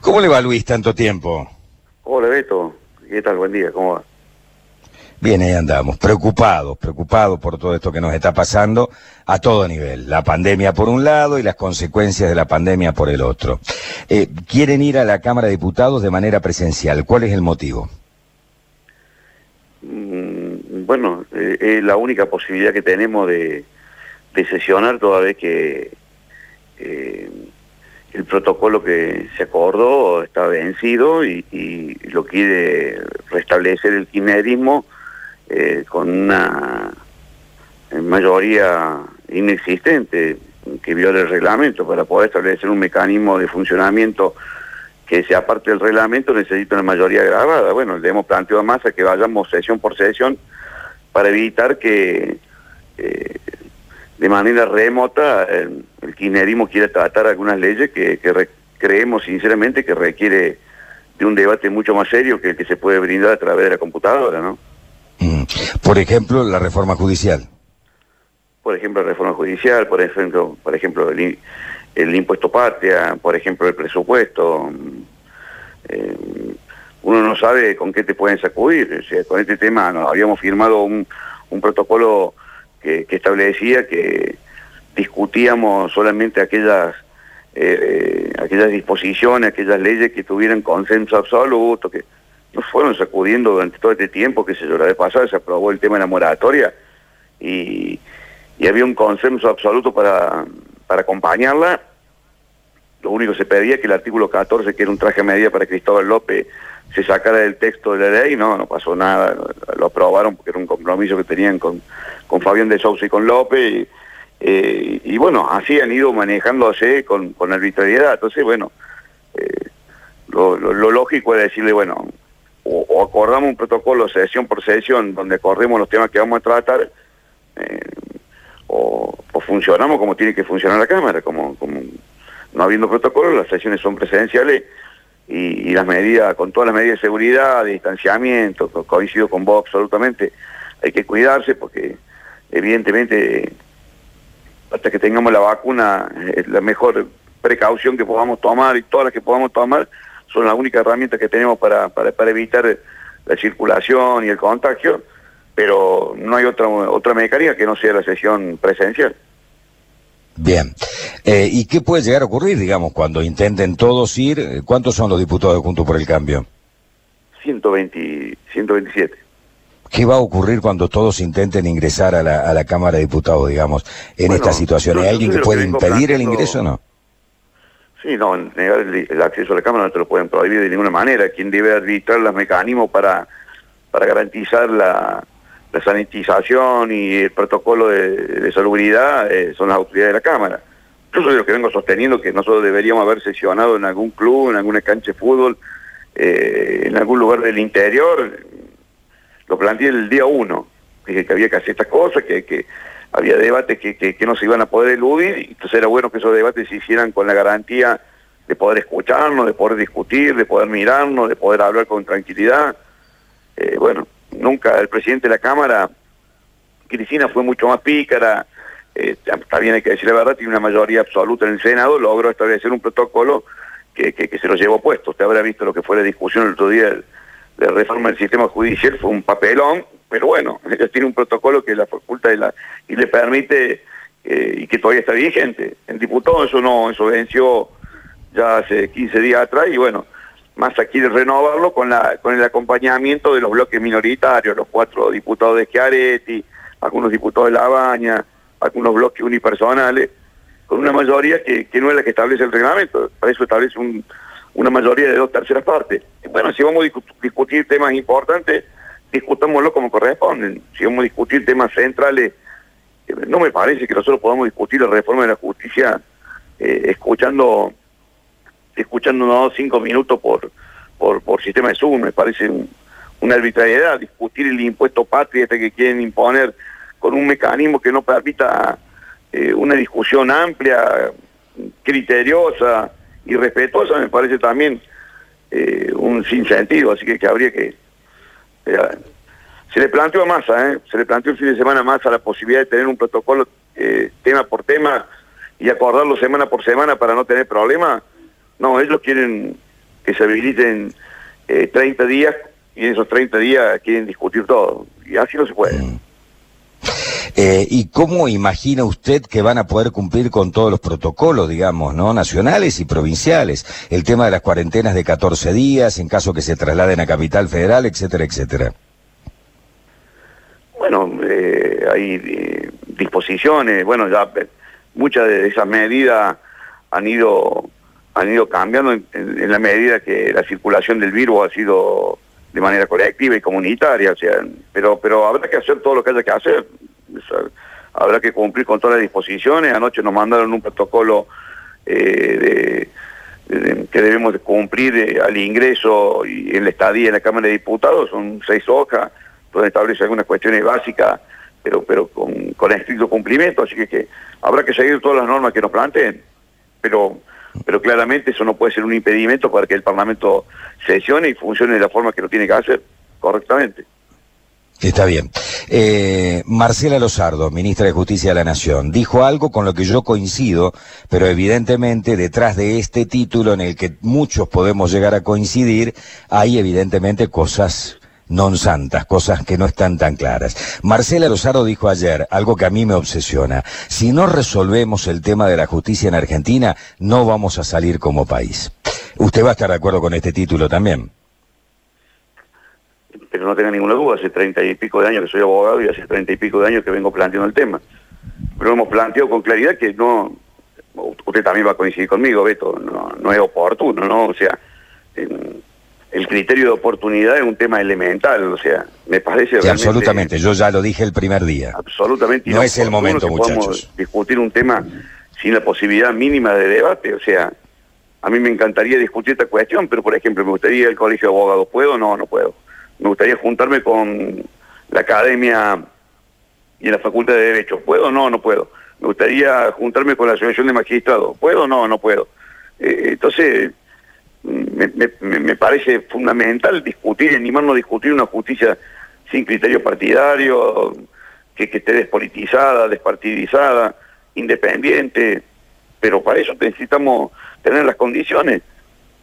¿Cómo le va Luis tanto tiempo? Hola Beto, ¿qué tal? Buen día, ¿cómo va? Bien, ahí andamos, preocupados, preocupados por todo esto que nos está pasando a todo nivel. La pandemia por un lado y las consecuencias de la pandemia por el otro. Eh, quieren ir a la Cámara de Diputados de manera presencial. ¿Cuál es el motivo? Mm, bueno, eh, es la única posibilidad que tenemos de, de sesionar toda vez que eh, el protocolo que se acordó está vencido y, lo quiere restablecer el kirchnerismo eh, con una mayoría inexistente que viole el reglamento para poder establecer un mecanismo de funcionamiento que sea parte del reglamento necesita una mayoría grabada. Bueno, le hemos planteado a Massa que vayamos sesión por sesión para evitar que eh, de manera remota el, el kirchnerismo quiera tratar algunas leyes que, que creemos sinceramente que requiere de un debate mucho más serio que el que se puede brindar a través de la computadora, ¿no? Mm. Por ejemplo, la reforma judicial. Por ejemplo, la reforma judicial, por ejemplo, por ejemplo el, el impuesto patria, por ejemplo, el presupuesto. Eh, uno no sabe con qué te pueden sacudir. O sea, con este tema no, habíamos firmado un, un protocolo que, establecía que discutíamos solamente aquellas eh, aquellas disposiciones, aquellas leyes que tuvieran consenso absoluto, que nos fueron sacudiendo durante todo este tiempo, que se yo, la vez pasada se aprobó el tema de la moratoria y, y había un consenso absoluto para, para acompañarla. Lo único que se pedía es que el artículo 14, que era un traje a medida para Cristóbal López, se sacara del texto de la ley, no, no pasó nada, lo aprobaron porque era un compromiso que tenían con, con Fabián de Sousa y con López, y, eh, bueno, así han ido manejándose con, con arbitrariedad, entonces bueno, eh, lo, lógico es decirle, bueno, o, acordamos un protocolo sesión por sesión donde acordemos los temas que vamos a tratar, eh, o, o, funcionamos como tiene que funcionar la Cámara, como, como no habiendo protocolo, las sesiones son presidenciales y, las medidas, con todas las medidas de seguridad, de distanciamiento, coincido con vos absolutamente, hay que cuidarse porque evidentemente hasta que tengamos la vacuna la mejor precaución que podamos tomar y todas las que podamos tomar son las únicas herramientas que tenemos para, para, para evitar la circulación y el contagio, pero no hay otra, otra mecánica que no sea la sesión presencial. Bien. Eh, ¿Y qué puede llegar a ocurrir, digamos, cuando intenten todos ir? ¿Cuántos son los diputados de Juntos por el Cambio? 120, 127. ¿Qué va a ocurrir cuando todos intenten ingresar a la, a la Cámara de Diputados, digamos, en bueno, esta situación? ¿Hay alguien que puede impedir el ingreso o no? Sí, no, negar el, el, acceso a la Cámara no te lo pueden prohibir de ninguna manera. Quien debe arbitrar los mecanismos para, para garantizar la, la sanitización y el protocolo de, de salubridad eh, son las autoridades de la Cámara. Yo soy lo que vengo sosteniendo que nosotros deberíamos haber sesionado en algún club, en alguna cancha de fútbol, eh, en algún lugar del interior. Lo planteé el día uno, dije que había que hacer estas cosas, que, había debates que, no se iban a poder eludir, entonces era bueno que esos debates se hicieran con la garantía de poder escucharnos, de poder discutir, de poder mirarnos, de poder hablar con tranquilidad. Eh, bueno, nunca el presidente de la Cámara, Cristina fue mucho más pícara, eh, bien hay que decir la verdad, tiene una mayoría absoluta en el Senado, logró establecer un protocolo que, que, se lo llevó puesto. Usted habrá visto lo que fue la discusión el otro día de, de reforma del sistema judicial, fue un papelón, pero bueno, ellos tienen un protocolo que la faculta y, la, y le permite eh, y que todavía está vigente. En diputado eso no, eso venció ya hace 15 días atrás y bueno, Massa quiere renovarlo con la con el acompañamiento de los bloques minoritarios, los cuatro diputados de Schiaretti, algunos diputados de La Baña, algunos bloques unipersonales, con una mayoría que, que no es la que establece el reglamento, para eso establece un, una mayoría de dos terceras partes. Bueno, si vamos a discu discutir temas importantes, discutámoslo como corresponden. Si vamos a discutir temas centrales, eh, no me parece que nosotros podamos discutir la reforma de la justicia eh, escuchando escuchando unos cinco minutos por, por, sistema de Zoom, me parece un, una arbitrariedad, discutir el impuesto patria este que quieren imponer con un mecanismo que no permita eh, una discusión amplia, criteriosa y respetuosa, me parece también eh, un sinsentido, así que, que habría que... Eh, se le planteó a Massa, se le planteó el fin de semana a Massa la posibilidad de tener un protocolo tema por tema y acordarlo semana por semana para no tener problemas. No, ellos quieren que se habiliten 30 días y en esos 30 días quieren discutir todo. Y así no se puede. Mm. Eh, ¿Y cómo imagina usted que van a poder cumplir con todos los protocolos, digamos, ¿no? nacionales y provinciales? El tema de las cuarentenas de 14 días, en caso que se trasladen a Capital Federal, etcétera, etcétera. Bueno, eh, hay eh, disposiciones, bueno, ya muchas de esas medidas han ido han ido cambiando en, la medida que la circulación del virus ha sido de manera colectiva y comunitaria, pero habrá que hacer todo lo que haya que hacer habrá que cumplir con todas las disposiciones. Anoche nos mandaron un protocolo eh, que debemos cumplir eh, al ingreso y en la estadía en la Cámara de Diputados. Son seis hojas donde establece algunas cuestiones básicas, pero con estricto cumplimiento. Así que, que habrá que seguir todas las normas que nos planteen. Pero pero claramente eso no puede ser un impedimento para que el Parlamento sesione y funcione de la forma que lo tiene que hacer correctamente. Está bien. Eh, Marcela Lozardo, ministra de Justicia de la Nación, dijo algo con lo que yo coincido, pero evidentemente detrás de este título en el que muchos podemos llegar a coincidir, hay evidentemente cosas non santas, cosas que no están tan claras. Marcela Lozardo dijo ayer algo que a mí me obsesiona. Si no resolvemos el tema de la justicia en Argentina, no vamos a salir como país. ¿Usted va a estar de acuerdo con este título también? pero no tenga ninguna duda, hace treinta y pico de años que soy abogado y hace treinta y pico de años que vengo planteando el tema. Pero hemos planteado con claridad que no, usted también va a coincidir conmigo, Beto, no, es oportuno, ¿no? O sea, el criterio de oportunidad es un tema elemental, o sea, me parece sí, absolutamente, yo ya lo dije el primer día. Absolutamente. No es el momento, muchachos. discutir un tema sin la posibilidad mínima de debate, o sea, a mí me encantaría discutir esta cuestión, pero por ejemplo, me gustaría el colegio de abogados, ¿puedo? No, no puedo me gustaría juntarme con la academia y la facultad de Derecho. ¿Puedo? o No, no puedo. Me gustaría juntarme con la asociación de magistrados. ¿Puedo? o No, no puedo. Eh, entonces, me, parece fundamental discutir, animarnos a discutir una justicia sin criterio partidario, que, que esté despolitizada, despartidizada, independiente, pero para eso necesitamos tener las condiciones,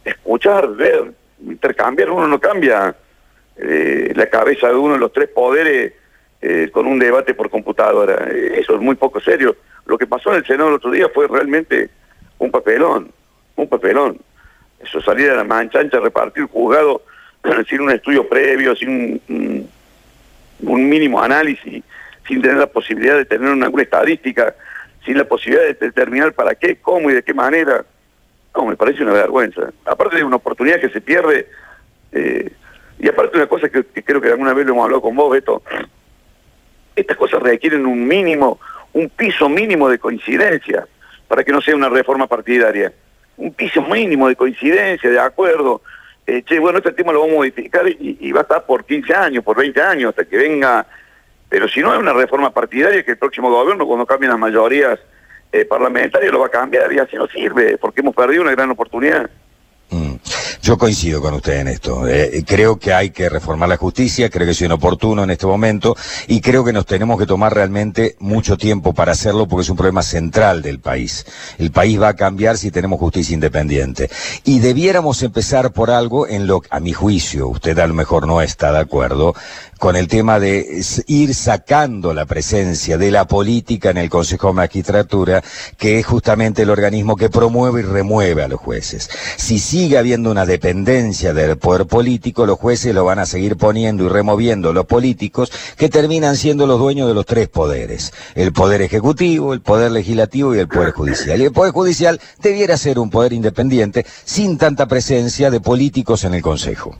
escuchar, ver, intercambiar, uno no cambia eh, la cabeza de uno de los tres poderes eh, con un debate por computadora. Eso es muy poco serio. Lo que pasó en el Senado el otro día fue realmente un papelón, un papelón. Eso salir a la manchancha, repartir juzgado sin un estudio previo, sin un, mínimo análisis, sin tener la posibilidad de tener una, estadística, sin la posibilidad de determinar para qué, cómo y de qué manera. No, me parece una vergüenza. Aparte de una oportunidad que se pierde eh, y aparte una cosa que, creo que alguna vez lo hemos hablado con vos, Beto, estas cosas requieren un mínimo, un piso mínimo de coincidencia para que no sea una reforma partidaria. Un piso mínimo de coincidencia, de acuerdo. Eh, che, bueno, este tema lo vamos a modificar y, va a estar por 15 años, por 20 años, hasta que venga... Pero si no es una reforma partidaria, que el próximo gobierno, cuando cambien las mayorías eh, parlamentarias, lo va a cambiar y así no sirve, porque hemos perdido una gran oportunidad. Yo coincido con usted en esto. Eh, creo que hay que reformar la justicia, creo que es inoportuno en este momento y creo que nos tenemos que tomar realmente mucho tiempo para hacerlo porque es un problema central del país. El país va a cambiar si tenemos justicia independiente. Y debiéramos empezar por algo en lo que, a mi juicio, usted a lo mejor no está de acuerdo, con el tema de ir sacando la presencia de la política en el Consejo de Magistratura, que es justamente el organismo que promueve y remueve a los jueces. Si sigue habiendo una dependencia del poder político, los jueces lo van a seguir poniendo y removiendo los políticos, que terminan siendo los dueños de los tres poderes. El poder ejecutivo, el poder legislativo y el poder judicial. Y el poder judicial debiera ser un poder independiente sin tanta presencia de políticos en el Consejo.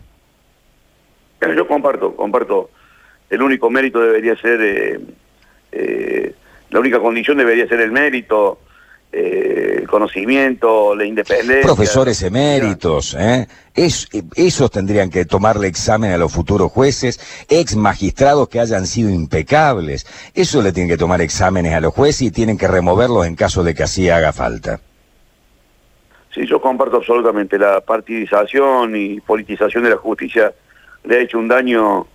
Yo comparto, comparto. El único mérito debería ser, eh, eh, la única condición debería ser el mérito, eh, el conocimiento, la independencia. Profesores eméritos, ¿eh? Es, esos tendrían que tomarle examen a los futuros jueces, ex magistrados que hayan sido impecables. Eso le tienen que tomar exámenes a los jueces y tienen que removerlos en caso de que así haga falta. Sí, yo comparto absolutamente la partidización y politización de la justicia le ha hecho un daño,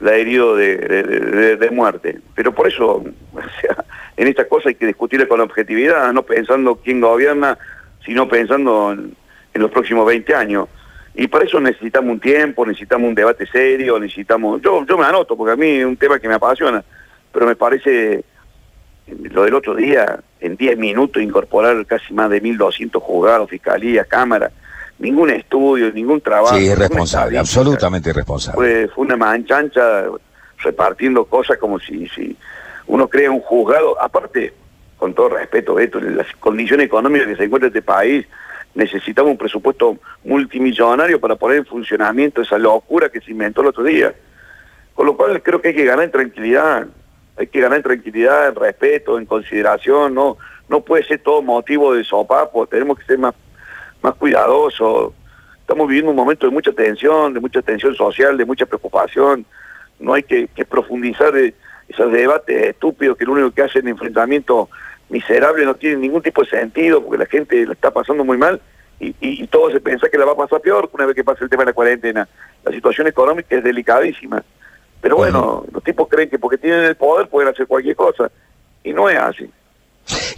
la ha herido de, muerte. Pero por eso, o sea, en estas cosas hay que discutirle con objetividad, no pensando quién gobierna, sino pensando en, los próximos 20 años. Y para eso necesitamos un tiempo, necesitamos un debate serio, necesitamos... Yo, yo me anoto, porque a mí es un tema que me apasiona, pero me parece lo del otro día, en 10 minutos incorporar casi más de 1.200 juzgados, fiscalía, cámara, ningún estudio, ningún trabajo. Sí, irresponsable, absolutamente irresponsable. Fue, fue una manchancha repartiendo cosas como si, si uno crea un juzgado. Aparte, con todo respeto, esto, en las condiciones económicas que se encuentra este país, necesitamos un presupuesto multimillonario para poner en funcionamiento esa locura que se inventó el otro día. Con lo cual creo que hay que ganar en tranquilidad, hay que ganar en tranquilidad, en respeto, en consideración, no, no puede ser todo motivo de sopapo, tenemos que ser más, más cuidadosos. Estamos viviendo un momento de mucha tensión, de mucha tensión social, de mucha preocupación. No hay que, profundizar esos debates estúpidos que lo único que hacen enfrentamientos miserables no tienen ningún tipo de sentido porque la gente la está pasando muy mal y, y, todo se piensa que la va a pasar peor una vez que pase el tema de la cuarentena. La situación económica es delicadísima. Pero bueno, los tipos creen que porque tienen el poder pueden hacer cualquier cosa. Y no es así.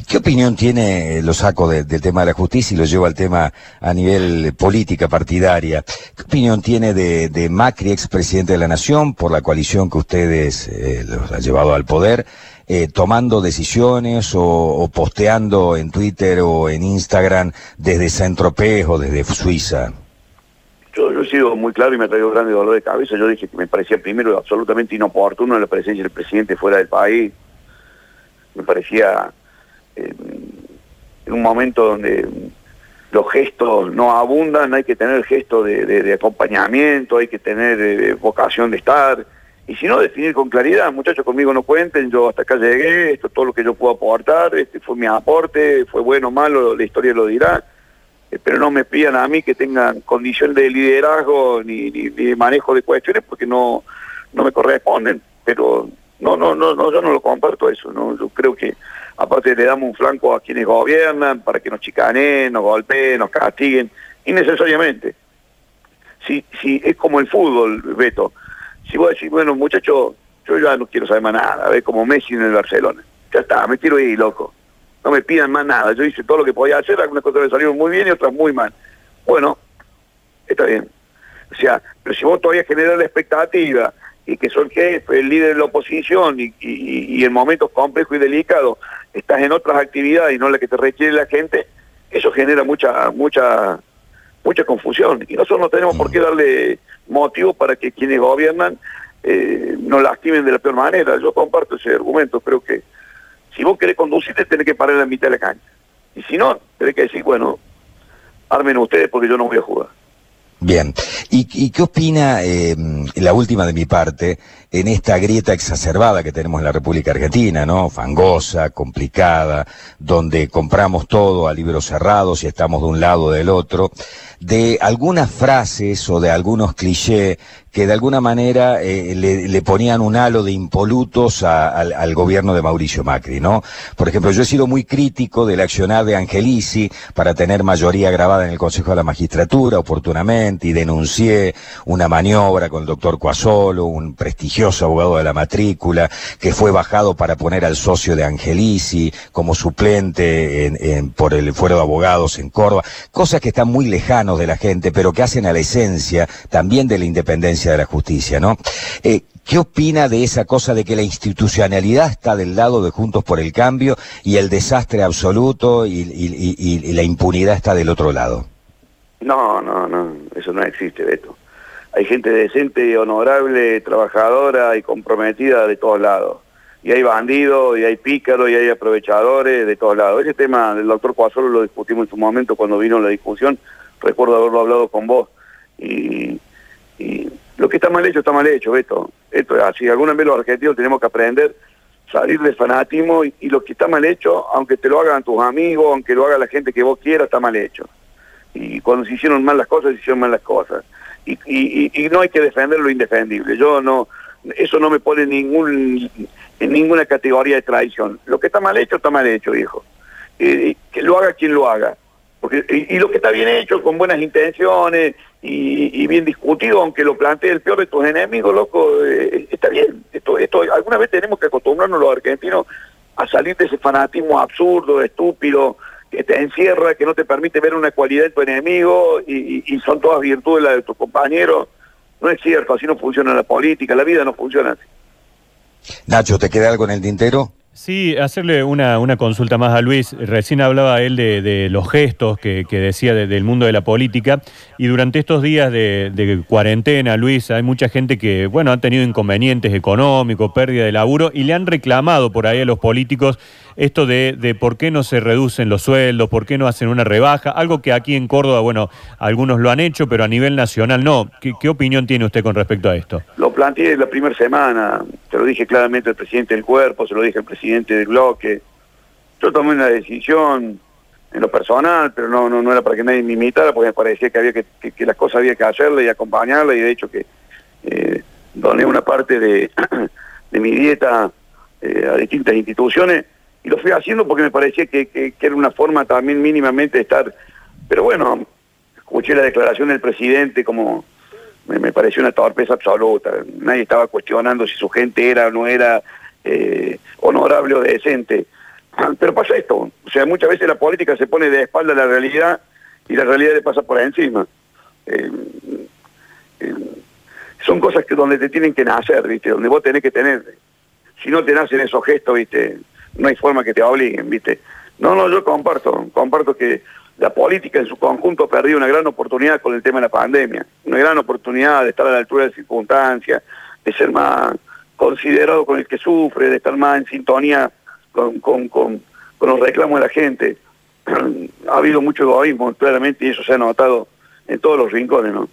¿Qué opinión tiene, lo saco del tema de la justicia y lo llevo al tema a nivel política partidaria, qué opinión tiene de, de Macri, expresidente de la Nación, por la coalición que ustedes eh, los ha llevado al poder, eh, tomando decisiones o, posteando en Twitter o en Instagram desde Saint-Tropez o desde Suiza? Yo, he sido muy claro y me ha traído grande dolor de cabeza. Yo dije que me parecía primero absolutamente inoportuno la presencia del presidente fuera del país. Me parecía en un momento donde los gestos no abundan, hay que tener gesto de, acompañamiento, hay que tener vocación de estar. Y si no, definir con claridad, muchachos, conmigo no cuenten, yo hasta acá llegué, esto es todo lo que yo puedo aportar, este fue mi aporte, fue bueno o malo, la historia lo dirá eh, pero no me pidan a mí que tengan condición de liderazgo ni, de manejo de cuestiones porque no, no me corresponden. Pero no, no, no, no, yo no lo comparto eso, ¿no? Yo creo que aparte le damos un flanco a quienes gobiernan para que nos chicaneen, nos golpeen, nos castiguen, innecesariamente. Si, si es como el fútbol, Beto, si vos decís, bueno, muchachos, yo ya no quiero saber más nada, ve como Messi en el Barcelona. Ya está, me quiero ir, loco no me pidan más nada. Yo hice todo lo que podía hacer, algunas cosas me salieron muy bien y otras muy mal. Bueno, está bien. O sea, pero si vos todavía generas la expectativa y que soy jefe, el líder de la oposición y, y, en momentos complejos y delicados estás en otras actividades y no la que te requiere la gente, eso genera mucha, mucha, mucha confusión. Y nosotros no tenemos por qué darle motivo para que quienes gobiernan eh, nos lastimen de la peor manera. Yo comparto ese argumento, creo que si vos querés conducirte, tenés que parar en la mitad de la cancha. Y si no, tenés que decir, bueno, armen ustedes porque yo no voy a jugar. Bien. ¿Y, qué opina, eh, la última de mi parte, en esta grieta exacerbada que tenemos en la República Argentina, ¿no? Fangosa, complicada, donde compramos todo a libros cerrados y estamos de un lado o del otro, de algunas frases o de algunos clichés que de alguna manera eh, le, ponían un halo de impolutos al, gobierno de Mauricio Macri, ¿no? Por ejemplo, yo he sido muy crítico del accionar de Angelici para tener mayoría grabada en el Consejo de la Magistratura oportunamente y denuncié una maniobra con el doctor Cuasolo, un prestigioso abogado de la matrícula, que fue bajado para poner al socio de Angelici como suplente en, por el fuero de abogados en Córdoba, cosas que están muy lejanos de la gente, pero que hacen a la esencia también de la independencia de la justicia, ¿no? Eh, ¿Qué opina de esa cosa de que la institucionalidad está del lado de Juntos por el Cambio y el desastre absoluto y, la impunidad está del otro lado? No, no, no, eso no existe, Beto. Hay gente decente, honorable, trabajadora y comprometida de todos lados. Y hay bandidos, y hay pícaros, y hay aprovechadores de todos lados. Ese tema del doctor Cuasolo lo discutimos en su momento cuando vino la discusión. Recuerdo haberlo hablado con vos. Y, y lo que está mal hecho, está mal hecho, Beto. Esto es así. Alguna vez los argentinos tenemos que aprender salir del fanatismo y, lo que está mal hecho, aunque te lo hagan tus amigos, aunque lo haga la gente que vos quieras, está mal hecho. Y cuando se hicieron mal las cosas, se hicieron mal las cosas. Y, y, no hay que defender lo indefendible. Yo no, eso no me pone ningún, en ninguna categoría de traición. Lo que está mal hecho, está mal hecho, viejo. que lo haga quien lo haga. Porque, y, lo que está bien hecho, con buenas intenciones y, bien discutido, aunque lo plantee el peor de tus enemigos, loco, eh, está bien. Esto, esto, alguna vez tenemos que acostumbrarnos los argentinos a salir de ese fanatismo absurdo, estúpido, que te encierra, que no te permite ver una cualidad en tu enemigo y, y son todas virtudes las de tus compañeros. No es cierto, así no funciona la política, la vida no funciona así. Nacho, ¿te queda algo en el tintero? Sí, hacerle una, una, consulta más a Luis. Recién hablaba él de, los gestos que, decía del mundo de la política y durante estos días de, cuarentena, Luis, hay mucha gente que, bueno, ha tenido inconvenientes económicos, pérdida de laburo y le han reclamado por ahí a los políticos esto de, por qué no se reducen los sueldos, por qué no hacen una rebaja, algo que aquí en Córdoba, bueno, algunos lo han hecho, pero a nivel nacional no. ¿Qué, opinión tiene usted con respecto a esto? Lo planteé la primera semana, se lo dije claramente al presidente del cuerpo, se lo dije al presidente del bloque. Yo tomé una decisión en lo personal, pero no, no, no era para que nadie me imitara, porque me parecía que había que, que, las cosas había que hacerle y acompañarla, y de hecho que eh, doné una parte de, de mi dieta eh, a distintas instituciones y lo fui haciendo porque me parecía que, era una forma también mínimamente de estar, pero bueno, escuché la declaración del presidente como me, pareció una torpeza absoluta, nadie estaba cuestionando si su gente era o no era eh, honorable o decente, pero pasa esto, o sea, muchas veces la política se pone de espalda a la realidad y la realidad le pasa por encima. Eh, eh, son cosas que donde te tienen que nacer, ¿viste? Donde vos tenés que tener. Si no te nacen esos gestos, ¿viste? No hay forma que te obliguen, ¿viste? No, no, yo comparto, comparto que la política en su conjunto ha perdido una gran oportunidad con el tema de la pandemia, una gran oportunidad de estar a la altura de circunstancias, de ser más considerado con el que sufre, de estar más en sintonía con, con, con, con los reclamos de la gente. ha habido mucho egoísmo, claramente, y eso se ha notado en todos los rincones, ¿no?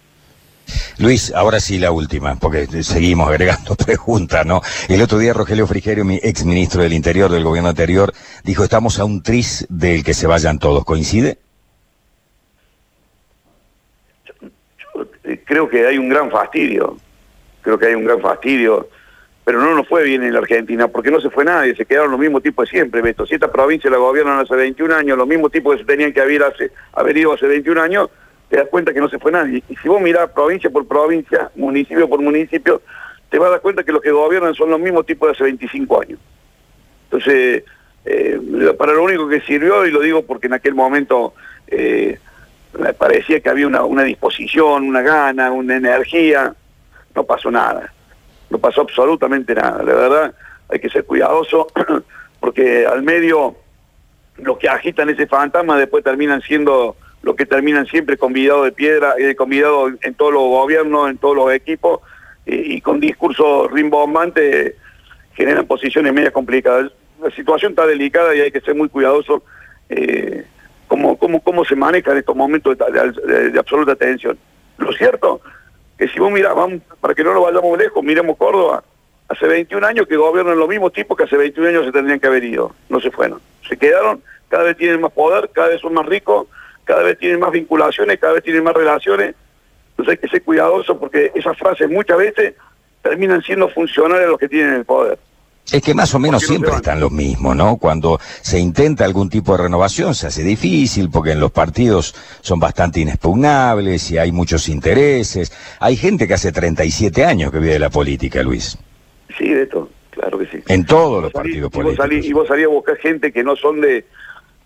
Luis, ahora sí la última, porque seguimos agregando preguntas, ¿no? El otro día Rogelio Frigerio, mi ex ministro del Interior del gobierno anterior, dijo, estamos a un tris del que se vayan todos. ¿Coincide? Eh, creo que hay un gran fastidio, creo que hay un gran fastidio, pero no nos fue bien en la Argentina, porque no se fue nadie, se quedaron los mismos tipos de siempre, Beto. Si esta provincia la gobiernan hace 21 años, los mismos tipos que se tenían que haber, hace, haber ido hace 21 años, te das cuenta que no se fue nadie. Y si vos mirás provincia por provincia, municipio por municipio, te vas a dar cuenta que los que gobiernan son los mismos tipos de hace 25 años. Entonces, eh, para lo único que sirvió, y lo digo porque en aquel momento eh, parecía que había una, una disposición, una gana, una energía, no pasó nada. No pasó absolutamente nada. La verdad, hay que ser cuidadoso porque al medio los que agitan ese fantasma después terminan siendo lo que terminan siempre convidados de piedra, eh, convidados en todos los gobiernos, en todos los equipos, y con discursos rimbombantes generan posiciones medias complicadas. La situación está delicada y hay que ser muy cuidadoso eh, cómo, cómo, se maneja en estos momentos de, absoluta tensión. Lo cierto que si vos mirás, para que no nos vayamos lejos, miremos Córdoba, hace 21 años que gobiernan los mismos tipos que hace 21 años se tendrían que haber ido, no se fueron, se quedaron, cada vez tienen más poder, cada vez son más ricos, cada vez tienen más vinculaciones, cada vez tienen más relaciones. Entonces hay que ser cuidadoso porque esas frases muchas veces terminan siendo funcionales los que tienen el poder. Es que más o menos siempre están los mismos, ¿no? Cuando se intenta algún tipo de renovación se hace difícil porque en los partidos son bastante inexpugnables y hay muchos intereses. Hay gente que hace 37 años que vive de la política, Luis. Sí, de todo, claro que sí. En todos los partidos políticos. y vos salís a buscar gente que no son de,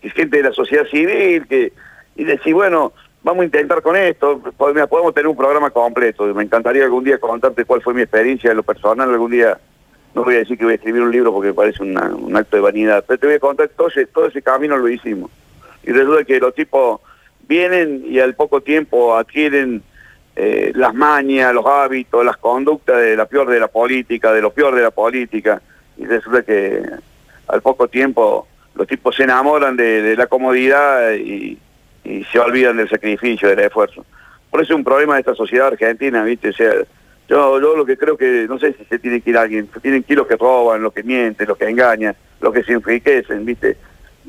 gente de la sociedad civil, que y decir, bueno, vamos a intentar con esto, podemos tener un programa completo. Me encantaría algún día contarte cuál fue mi experiencia en lo personal, algún día, no voy a decir que voy a escribir un libro porque parece un acto de vanidad, pero te voy a contar, todo ese, todo ese camino lo hicimos. Y resulta que los tipos vienen y al poco tiempo adquieren eh, las mañas, los hábitos, las conductas de la peor de la política, de lo peor de la política, y resulta que al poco tiempo los tipos se enamoran de la comodidad y y se olvidan del sacrificio, del esfuerzo. Por eso es un problema de esta sociedad argentina, ¿viste? O sea, yo, yo lo que creo que, no sé si se tiene que ir alguien, se tienen que ir los que roban, los que mienten, los que engañan, los que se enriquecen, ¿viste?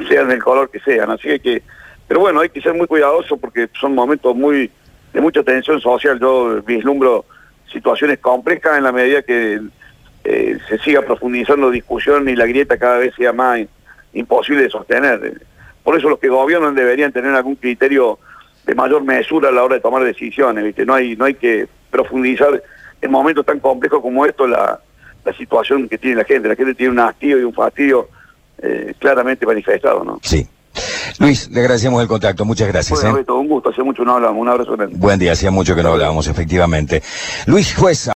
Sean del color que sean, así que, pero bueno, hay que ser muy cuidadoso porque son momentos muy de mucha tensión social, yo vislumbro situaciones complejas en la medida que eh, se siga profundizando discusión y la grieta cada vez sea más imposible de sostener. Por eso los que gobiernan deberían tener algún criterio de mayor mesura a la hora de tomar decisiones, ¿viste? No hay, no hay que profundizar en momentos tan complejos como esto la, situación que tiene la gente. La gente tiene un hastío y un fastidio eh, claramente manifestado, ¿no? Sí. Luis, le agradecemos el contacto, muchas gracias. Bueno, ¿eh? un gusto, hace mucho no hablamos, un abrazo grande. Buen día, hacía mucho que no hablábamos, efectivamente. Luis Juez.